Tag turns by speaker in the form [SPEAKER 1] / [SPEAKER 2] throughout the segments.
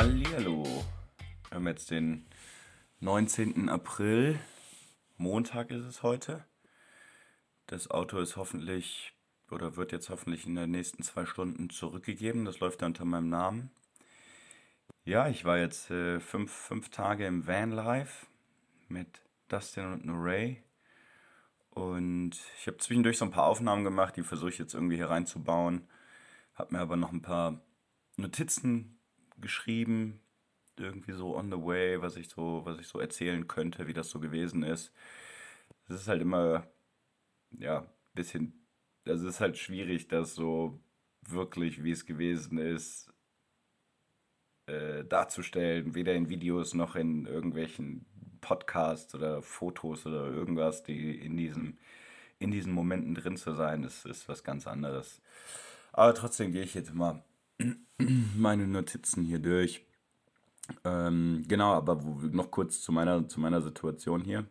[SPEAKER 1] Hallihallo. Wir haben jetzt den 19. April. Montag ist es heute. Das Auto ist hoffentlich oder wird jetzt hoffentlich in den nächsten zwei Stunden zurückgegeben. Das läuft unter meinem Namen. Ja, ich war jetzt äh, fünf, fünf Tage im Vanlife mit Dustin und Noray. Und ich habe zwischendurch so ein paar Aufnahmen gemacht, die versuche ich jetzt irgendwie hier reinzubauen. Habe mir aber noch ein paar Notizen geschrieben, irgendwie so on the way, was ich so, was ich so erzählen könnte, wie das so gewesen ist. Es ist halt immer, ja, bisschen, also es ist halt schwierig, das so wirklich, wie es gewesen ist, äh, darzustellen, weder in Videos noch in irgendwelchen Podcasts oder Fotos oder irgendwas, die in diesem in diesen Momenten drin zu sein, das ist was ganz anderes. Aber trotzdem gehe ich jetzt mal meine Notizen hier durch. Ähm, genau, aber noch kurz zu meiner, zu meiner Situation hier.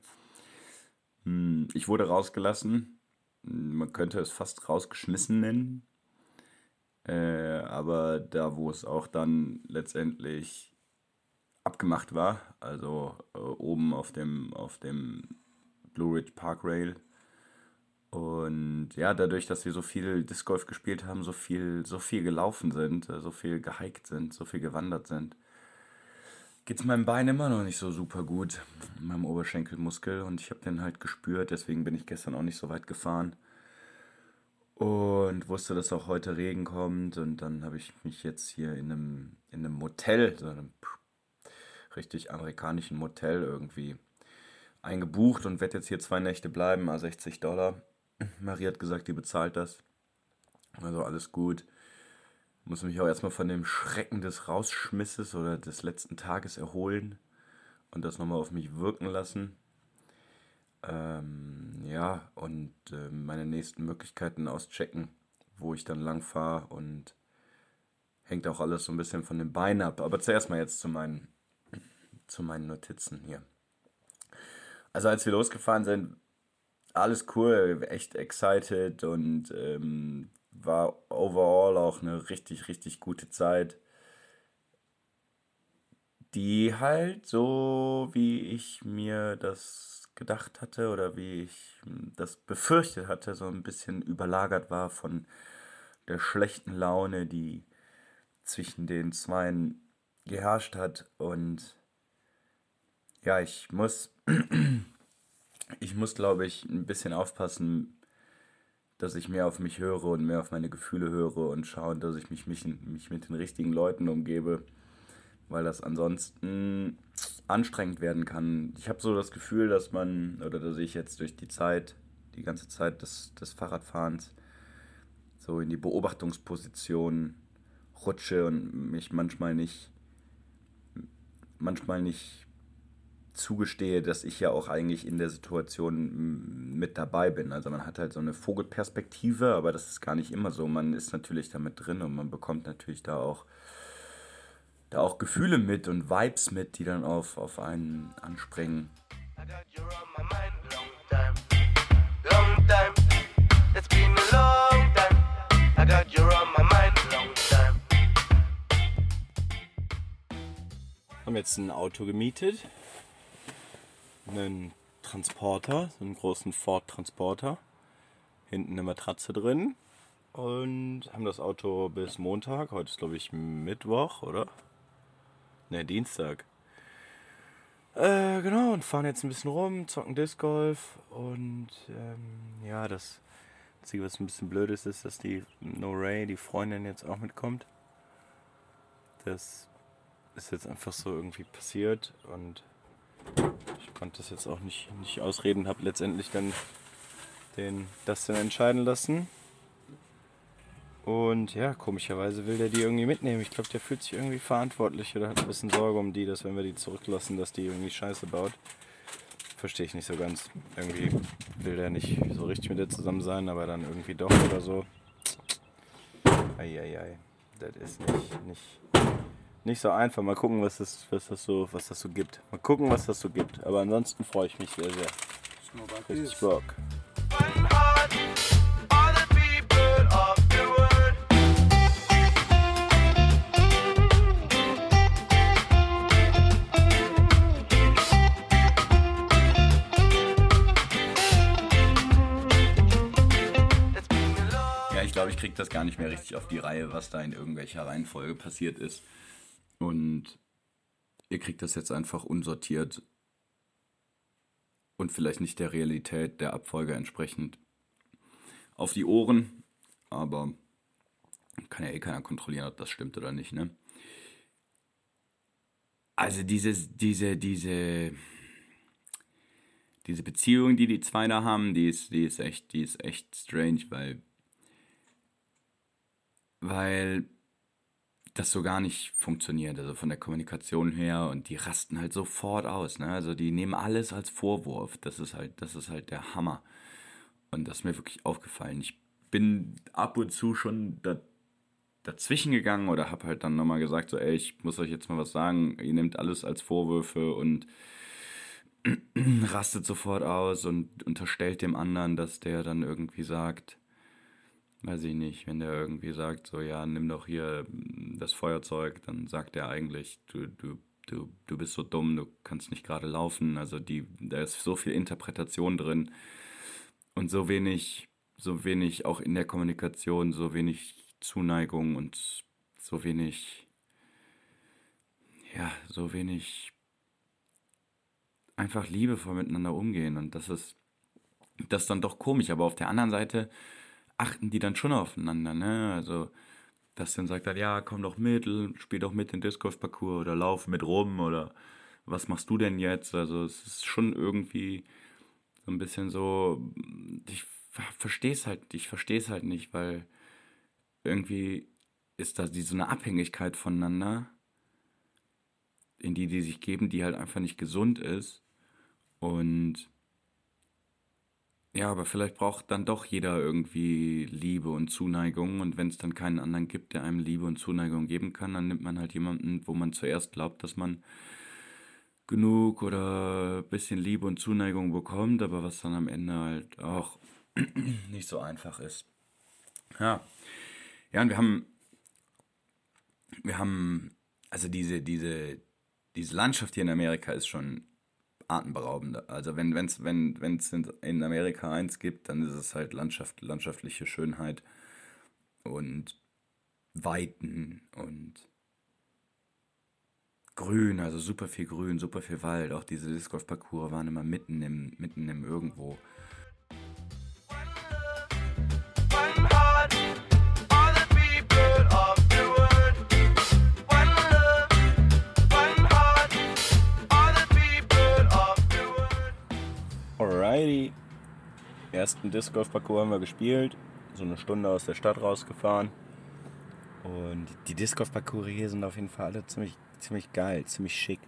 [SPEAKER 1] Hm, ich wurde rausgelassen. Man könnte es fast rausgeschmissen nennen. Äh, aber da, wo es auch dann letztendlich abgemacht war, also äh, oben auf dem, auf dem Blue Ridge Park Rail, und ja, dadurch, dass wir so viel Disc Golf gespielt haben, so viel, so viel gelaufen sind, äh, so viel gehiked sind, so viel gewandert sind, geht es meinem Bein immer noch nicht so super gut, meinem Oberschenkelmuskel. Und ich habe den halt gespürt, deswegen bin ich gestern auch nicht so weit gefahren. Und wusste, dass auch heute Regen kommt. Und dann habe ich mich jetzt hier in einem, in einem Motel, so einem richtig amerikanischen Motel irgendwie eingebucht und werde jetzt hier zwei Nächte bleiben, a 60 Dollar. Marie hat gesagt, die bezahlt das. Also alles gut. Muss mich auch erstmal von dem Schrecken des Rausschmisses oder des letzten Tages erholen und das nochmal auf mich wirken lassen. Ähm, ja, und äh, meine nächsten Möglichkeiten auschecken, wo ich dann lang fahre und hängt auch alles so ein bisschen von den Beinen ab. Aber zuerst mal jetzt zu meinen, zu meinen Notizen hier. Also als wir losgefahren sind, alles cool, echt excited und ähm, war overall auch eine richtig, richtig gute Zeit. Die halt so, wie ich mir das gedacht hatte oder wie ich das befürchtet hatte, so ein bisschen überlagert war von der schlechten Laune, die zwischen den Zweien geherrscht hat. Und ja, ich muss ich muss, glaube ich, ein bisschen aufpassen, dass ich mehr auf mich höre und mehr auf meine Gefühle höre und schaue, dass ich mich, mich, mich mit den richtigen Leuten umgebe, weil das ansonsten anstrengend werden kann. Ich habe so das Gefühl, dass man, oder dass ich jetzt durch die Zeit, die ganze Zeit des, des Fahrradfahrens, so in die Beobachtungsposition rutsche und mich manchmal nicht, manchmal nicht zugestehe, dass ich ja auch eigentlich in der Situation mit dabei bin. Also man hat halt so eine Vogelperspektive, aber das ist gar nicht immer so. Man ist natürlich damit drin und man bekommt natürlich da auch, da auch Gefühle mit und Vibes mit, die dann auf, auf einen anspringen. Haben jetzt ein Auto gemietet einen Transporter, so einen großen Ford Transporter. Hinten eine Matratze drin. Und haben das Auto bis Montag. Heute ist glaube ich Mittwoch, oder? Ne, Dienstag. Äh, genau, und fahren jetzt ein bisschen rum, zocken Disc Golf. Und ähm, ja, das Einzige, was ein bisschen blöd ist, ist, dass die No Ray, die Freundin, jetzt auch mitkommt. Das ist jetzt einfach so irgendwie passiert und konnte das jetzt auch nicht, nicht ausreden, habe letztendlich dann den, das dann entscheiden lassen. Und ja, komischerweise will der die irgendwie mitnehmen. Ich glaube, der fühlt sich irgendwie verantwortlich oder hat ein bisschen Sorge um die, dass wenn wir die zurücklassen, dass die irgendwie Scheiße baut. Verstehe ich nicht so ganz. Irgendwie will der nicht so richtig mit der zusammen sein, aber dann irgendwie doch oder so. Eieiei, das ist nicht, nicht, nicht so einfach. Mal gucken, was das, was das, so, was das so gibt. Mal gucken, was das so gibt. Aber ansonsten freue ich mich sehr, sehr. Richtig Bock. Ja, ich glaube, ich kriege das gar nicht mehr richtig auf die Reihe, was da in irgendwelcher Reihenfolge passiert ist. Und ihr kriegt das jetzt einfach unsortiert und vielleicht nicht der Realität der Abfolge entsprechend auf die Ohren. Aber kann ja eh keiner kontrollieren, ob das stimmt oder nicht, ne? Also diese, diese, diese, diese Beziehung, die die zwei da haben, die ist, die ist echt, die ist echt strange, weil, weil das so gar nicht funktioniert, also von der Kommunikation her und die rasten halt sofort aus, ne? Also die nehmen alles als Vorwurf. Das ist halt, das ist halt der Hammer. Und das ist mir wirklich aufgefallen. Ich bin ab und zu schon da, dazwischen gegangen oder habe halt dann nochmal gesagt, so, ey, ich muss euch jetzt mal was sagen, ihr nehmt alles als Vorwürfe und rastet sofort aus und unterstellt dem anderen, dass der dann irgendwie sagt, weiß ich nicht, wenn der irgendwie sagt, so, ja, nimm doch hier das Feuerzeug, dann sagt er eigentlich, du, du, du, du bist so dumm, du kannst nicht gerade laufen. Also die, da ist so viel Interpretation drin und so wenig, so wenig auch in der Kommunikation, so wenig Zuneigung und so wenig, ja, so wenig einfach liebevoll miteinander umgehen. Und das ist, das ist dann doch komisch. Aber auf der anderen Seite achten die dann schon aufeinander, ne? Also, dass dann sagt er, ja, komm doch mit, spiel doch mit den Disc Golf Parcours oder lauf mit rum oder was machst du denn jetzt? Also, es ist schon irgendwie so ein bisschen so, ich verstehe es halt, ich verstehe halt nicht, weil irgendwie ist da so eine Abhängigkeit voneinander, in die die sich geben, die halt einfach nicht gesund ist. Und ja, aber vielleicht braucht dann doch jeder irgendwie Liebe und Zuneigung. Und wenn es dann keinen anderen gibt, der einem Liebe und Zuneigung geben kann, dann nimmt man halt jemanden, wo man zuerst glaubt, dass man genug oder ein bisschen Liebe und Zuneigung bekommt, aber was dann am Ende halt auch nicht so einfach ist. Ja. Ja, und wir haben, wir haben, also diese, diese, diese Landschaft hier in Amerika ist schon atemberaubend. Also wenn es wenn, wenn's in Amerika eins gibt, dann ist es halt Landschaft, landschaftliche Schönheit und Weiten und Grün, also super viel Grün, super viel Wald. Auch diese Disc Golf Parcours waren immer mitten im, mitten im Irgendwo. Ersten Disc Golf Parcours haben wir gespielt. So eine Stunde aus der Stadt rausgefahren. Und die Disc Golf Parcours hier sind auf jeden Fall alle ziemlich, ziemlich geil, ziemlich schick.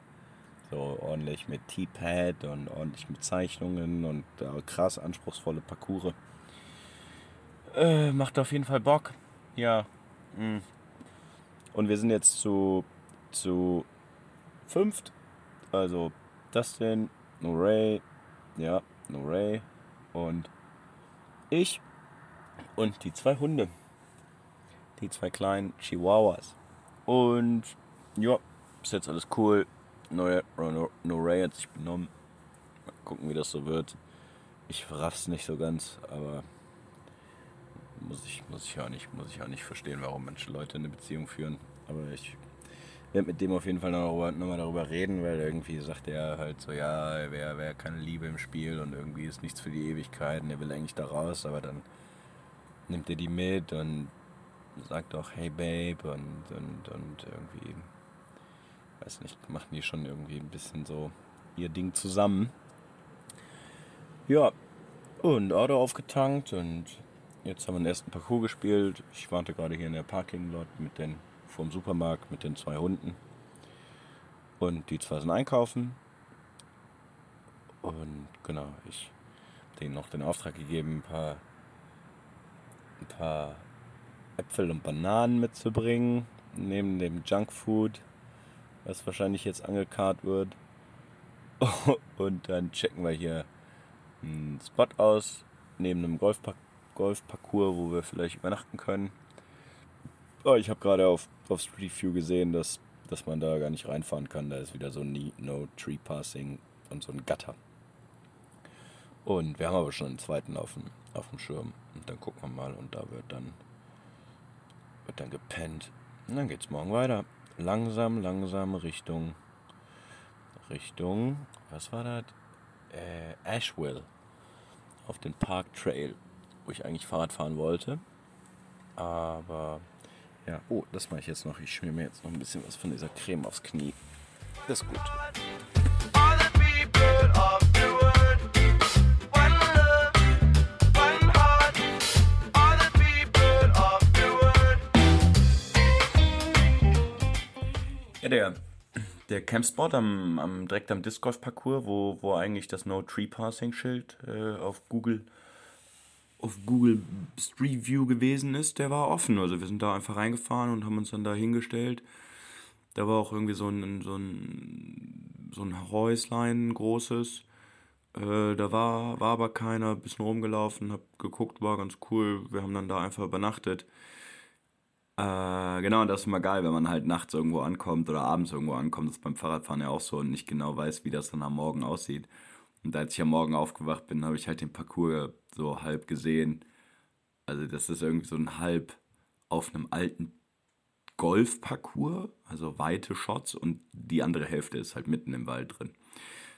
[SPEAKER 1] So ordentlich mit T-Pad und ordentlich mit Zeichnungen und äh, krass anspruchsvolle Parcours. Äh, macht auf jeden Fall Bock. Ja. Mh. Mm. Und wir sind jetzt zu, zu fünft. Also Dustin, Ray, ja, No Ray und ich und die zwei Hunde. Die zwei kleinen Chihuahuas. Und ja, ist jetzt alles cool. No, no, hat sich benommen. Mal gucken, wie das so wird. Ich raff's nicht so ganz, aber muss ich, muss ich auch nicht, muss ich auch nicht verstehen, warum manche Leute eine Beziehung führen. Aber ich werde mit dem auf jeden Fall nochmal noch darüber reden, weil irgendwie sagt er halt so, ja, er wäre wär keine Liebe im Spiel und irgendwie ist nichts für die Ewigkeit und er will eigentlich da raus, aber dann nimmt er die mit und sagt auch, hey Babe und, und, und irgendwie, weiß nicht, machen die schon irgendwie ein bisschen so ihr Ding zusammen. Ja, und Auto aufgetankt und jetzt haben wir den ersten Parcours gespielt. Ich warte gerade hier in der Parking Lot mit den vom Supermarkt mit den zwei Hunden. Und die zwei sind einkaufen. Und genau, ich habe denen noch den Auftrag gegeben, ein paar, ein paar Äpfel und Bananen mitzubringen, neben dem Junkfood, was wahrscheinlich jetzt angekarrt wird. Und dann checken wir hier einen Spot aus, neben einem Golfpark Golfparcours, wo wir vielleicht übernachten können. Oh, ich habe gerade auf, auf Street View gesehen, dass, dass man da gar nicht reinfahren kann. Da ist wieder so ein No Tree Passing und so ein Gatter. Und wir haben aber schon einen zweiten auf dem, auf dem Schirm. Und dann gucken wir mal und da wird dann wird dann gepennt. Und dann geht's morgen weiter. Langsam, langsam Richtung, Richtung, was war das? Äh, Asheville. Auf den Park Trail, wo ich eigentlich Fahrrad fahren wollte. Aber, ja, oh, das mache ich jetzt noch. Ich schmier mir jetzt noch ein bisschen was von dieser Creme aufs Knie. Das ist gut. Ja, der, der Campspot am, am, direkt am Disc Golf Parcours, wo, wo eigentlich das No Tree Passing Schild äh, auf Google auf Google Street View gewesen ist, der war offen. Also wir sind da einfach reingefahren und haben uns dann da hingestellt. Da war auch irgendwie so ein, so ein, so ein Häuslein, ein großes. Äh, da war, war aber keiner, bisschen rumgelaufen, hab geguckt, war ganz cool. Wir haben dann da einfach übernachtet. Äh, genau, das ist immer geil, wenn man halt nachts irgendwo ankommt oder abends irgendwo ankommt. Das ist beim Fahrradfahren ja auch so und nicht genau weiß, wie das dann am Morgen aussieht. Und als ich am Morgen aufgewacht bin, habe ich halt den Parcours so halb gesehen. Also das ist irgendwie so ein halb auf einem alten Golfparcours, also weite Shots und die andere Hälfte ist halt mitten im Wald drin.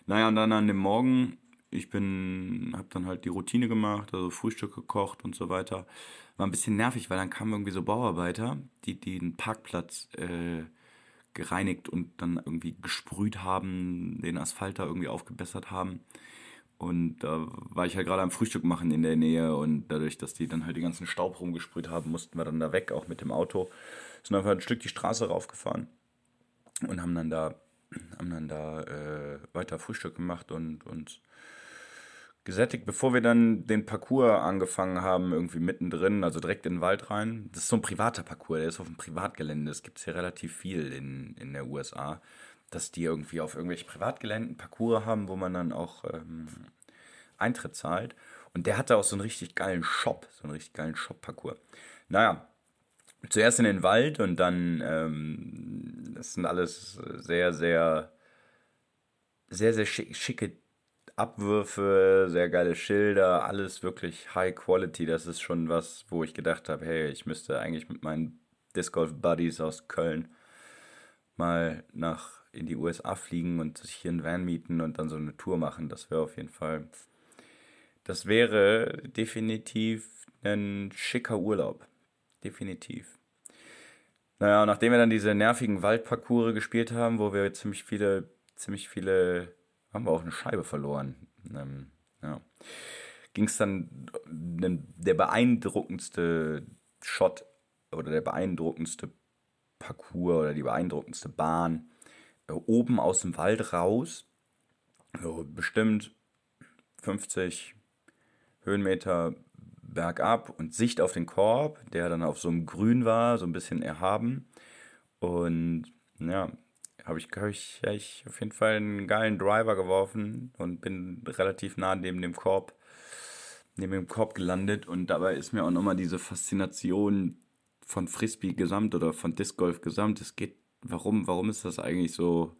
[SPEAKER 1] Naja, und dann an dem Morgen, ich bin, habe dann halt die Routine gemacht, also Frühstück gekocht und so weiter. War ein bisschen nervig, weil dann kamen irgendwie so Bauarbeiter, die, die den Parkplatz äh, gereinigt und dann irgendwie gesprüht haben, den Asphalt da irgendwie aufgebessert haben. Und da war ich halt gerade am Frühstück machen in der Nähe und dadurch, dass die dann halt den ganzen Staub rumgesprüht haben, mussten wir dann da weg, auch mit dem Auto. Sind einfach ein Stück die Straße raufgefahren und haben dann da, haben dann da äh, weiter Frühstück gemacht und uns gesättigt, bevor wir dann den Parcours angefangen haben, irgendwie mittendrin, also direkt in den Wald rein. Das ist so ein privater Parcours, der ist auf dem Privatgelände. Das gibt es hier relativ viel in, in der USA, dass die irgendwie auf irgendwelche Privatgeländen Parcours haben, wo man dann auch ähm, Eintritt zahlt. Und der hatte auch so einen richtig geilen Shop, so einen richtig geilen Shop-Parcours. Naja, zuerst in den Wald und dann, ähm, das sind alles sehr, sehr, sehr, sehr schicke Abwürfe, sehr geile Schilder, alles wirklich High Quality. Das ist schon was, wo ich gedacht habe, hey, ich müsste eigentlich mit meinen Disc Golf Buddies aus Köln mal nach in die USA fliegen und sich hier einen Van mieten und dann so eine Tour machen. Das wäre auf jeden Fall, das wäre definitiv ein schicker Urlaub. Definitiv. Naja, nachdem wir dann diese nervigen Waldparcours gespielt haben, wo wir ziemlich viele, ziemlich viele haben wir auch eine Scheibe verloren. Ähm, ja. Ging es dann, der beeindruckendste Shot oder der beeindruckendste Parcours oder die beeindruckendste Bahn äh, oben aus dem Wald raus, so bestimmt 50 Höhenmeter bergab und Sicht auf den Korb, der dann auf so einem Grün war, so ein bisschen erhaben. Und ja, habe ich, hab ich, hab ich auf jeden Fall einen geilen Driver geworfen und bin relativ nah neben dem Korb, neben dem Korb gelandet. Und dabei ist mir auch nochmal diese Faszination von Frisbee gesamt oder von Disc Golf gesamt. Es geht, warum, warum ist das eigentlich so,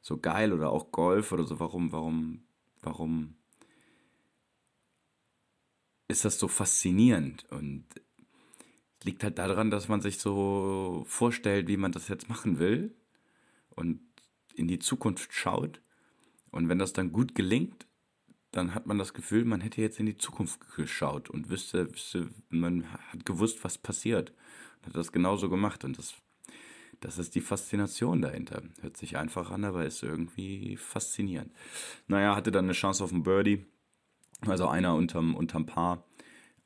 [SPEAKER 1] so geil oder auch Golf oder so? Warum, warum, warum ist das so faszinierend? Und liegt halt daran, dass man sich so vorstellt, wie man das jetzt machen will und in die Zukunft schaut. Und wenn das dann gut gelingt, dann hat man das Gefühl, man hätte jetzt in die Zukunft geschaut und wüsste, wüsste man hat gewusst, was passiert. Und hat das genauso gemacht. Und das, das ist die Faszination dahinter. Hört sich einfach an, aber ist irgendwie faszinierend. Naja, hatte dann eine Chance auf einen Birdie. Also einer unterm, unterm Paar.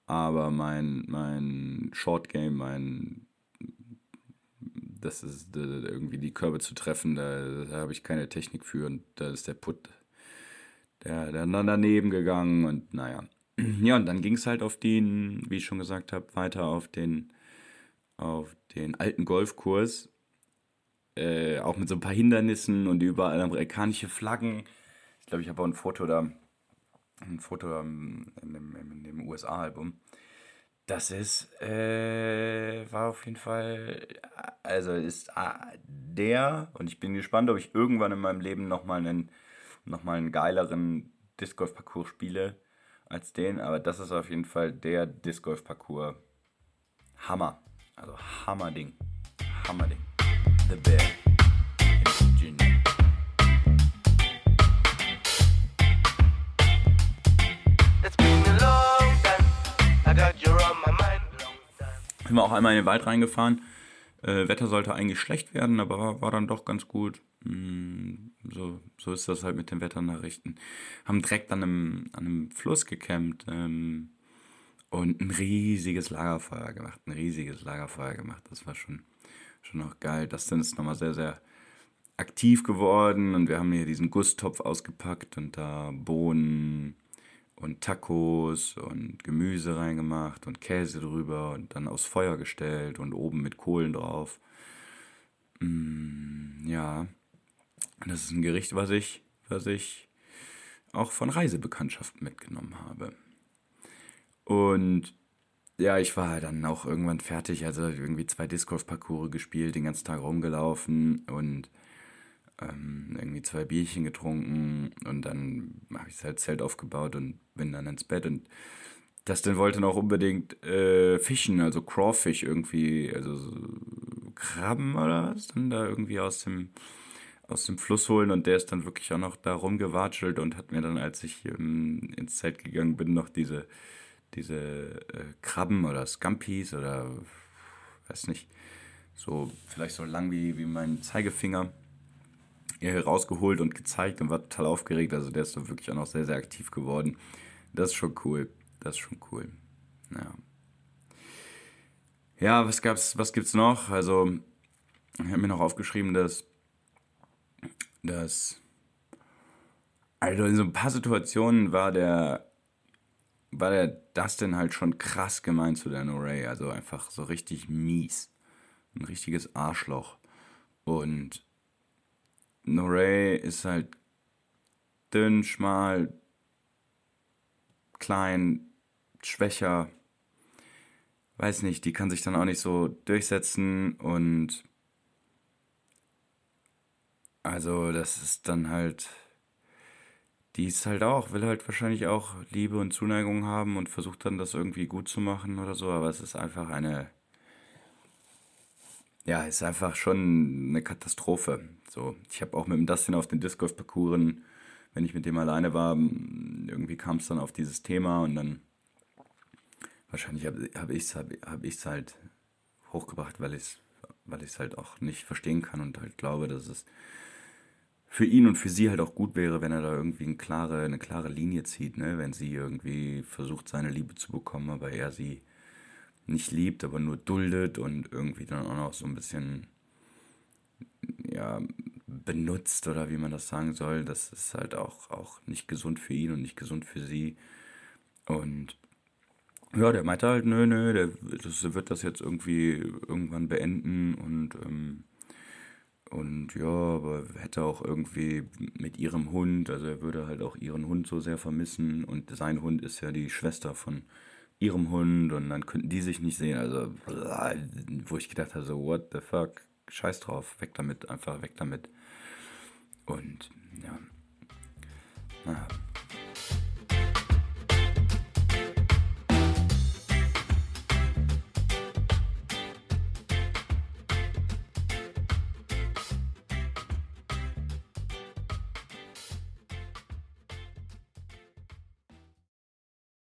[SPEAKER 1] Aber mein, mein Short Game, mein das ist irgendwie die Körbe zu treffen, da, da habe ich keine Technik für und da ist der Putt der, dann daneben gegangen und naja. Ja, und dann ging es halt auf den, wie ich schon gesagt habe, weiter auf den, auf den alten Golfkurs. Äh, auch mit so ein paar Hindernissen und überall amerikanische Flaggen. Ich glaube, ich habe auch ein Foto da, ein Foto in dem, in dem USA-Album. Das ist, äh, war auf jeden Fall, also ist äh, der, und ich bin gespannt, ob ich irgendwann in meinem Leben nochmal einen, noch einen geileren Disc Golf Parcours spiele als den, aber das ist auf jeden Fall der Disc Golf Parcours Hammer. Also Hammerding. Hammerding. The Bear in Virginia. Sind wir auch einmal in den Wald reingefahren. Äh, Wetter sollte eigentlich schlecht werden, aber war, war dann doch ganz gut. Mm, so, so ist das halt mit den Wetternachrichten. Haben direkt an einem, an einem Fluss gecampt ähm, und ein riesiges Lagerfeuer gemacht. Ein riesiges Lagerfeuer gemacht. Das war schon, schon noch geil. Das dann ist nochmal sehr, sehr aktiv geworden und wir haben hier diesen Gusstopf ausgepackt und da Bohnen und Tacos und Gemüse reingemacht und Käse drüber und dann aufs Feuer gestellt und oben mit Kohlen drauf. Mm, ja, das ist ein Gericht, was ich, was ich auch von Reisebekanntschaften mitgenommen habe. Und ja, ich war dann auch irgendwann fertig, also irgendwie zwei Disc-Golf-Parcours gespielt, den ganzen Tag rumgelaufen und ähm, irgendwie zwei Bierchen getrunken und dann habe ich halt Zelt aufgebaut und bin dann ins Bett und Dustin wollte noch unbedingt äh, fischen, also Crawfish irgendwie, also so Krabben oder was, dann da irgendwie aus dem, aus dem Fluss holen und der ist dann wirklich auch noch da rumgewatschelt und hat mir dann, als ich ähm, ins Zelt gegangen bin, noch diese, diese äh, Krabben oder Scampis oder weiß nicht, so vielleicht so lang wie, wie mein Zeigefinger rausgeholt und gezeigt und war total aufgeregt. Also der ist doch wirklich auch noch sehr, sehr aktiv geworden. Das ist schon cool. Das ist schon cool. Ja. Ja, was gab's, was gibt's noch? Also, ich habe mir noch aufgeschrieben, dass, dass, also in so ein paar Situationen war der, war der Dustin halt schon krass gemein zu Dan Ray. Also einfach so richtig mies. Ein richtiges Arschloch. Und Norey ist halt dünn, schmal, klein, schwächer. Weiß nicht, die kann sich dann auch nicht so durchsetzen und also das ist dann halt, die ist halt auch, will halt wahrscheinlich auch Liebe und Zuneigung haben und versucht dann das irgendwie gut zu machen oder so, aber es ist einfach eine, ja, ist einfach schon eine Katastrophe. So, ich habe auch mit dem Dustin auf den Disc Golf wenn ich mit dem alleine war, irgendwie kam es dann auf dieses Thema und dann wahrscheinlich habe hab ich es hab, hab halt hochgebracht, weil ich es weil halt auch nicht verstehen kann und halt glaube, dass es für ihn und für sie halt auch gut wäre, wenn er da irgendwie eine klare, eine klare Linie zieht, ne? wenn sie irgendwie versucht, seine Liebe zu bekommen, aber er sie nicht liebt, aber nur duldet und irgendwie dann auch noch so ein bisschen ja, benutzt oder wie man das sagen soll, das ist halt auch, auch nicht gesund für ihn und nicht gesund für sie. Und ja, der meinte halt, nö, nö, der das, wird das jetzt irgendwie irgendwann beenden und, ähm, und ja, aber hätte auch irgendwie mit ihrem Hund, also er würde halt auch ihren Hund so sehr vermissen und sein Hund ist ja die Schwester von ihrem Hund und dann könnten die sich nicht sehen, also wo ich gedacht habe, so what the fuck, scheiß drauf, weg damit, einfach weg damit. Und ja, naja.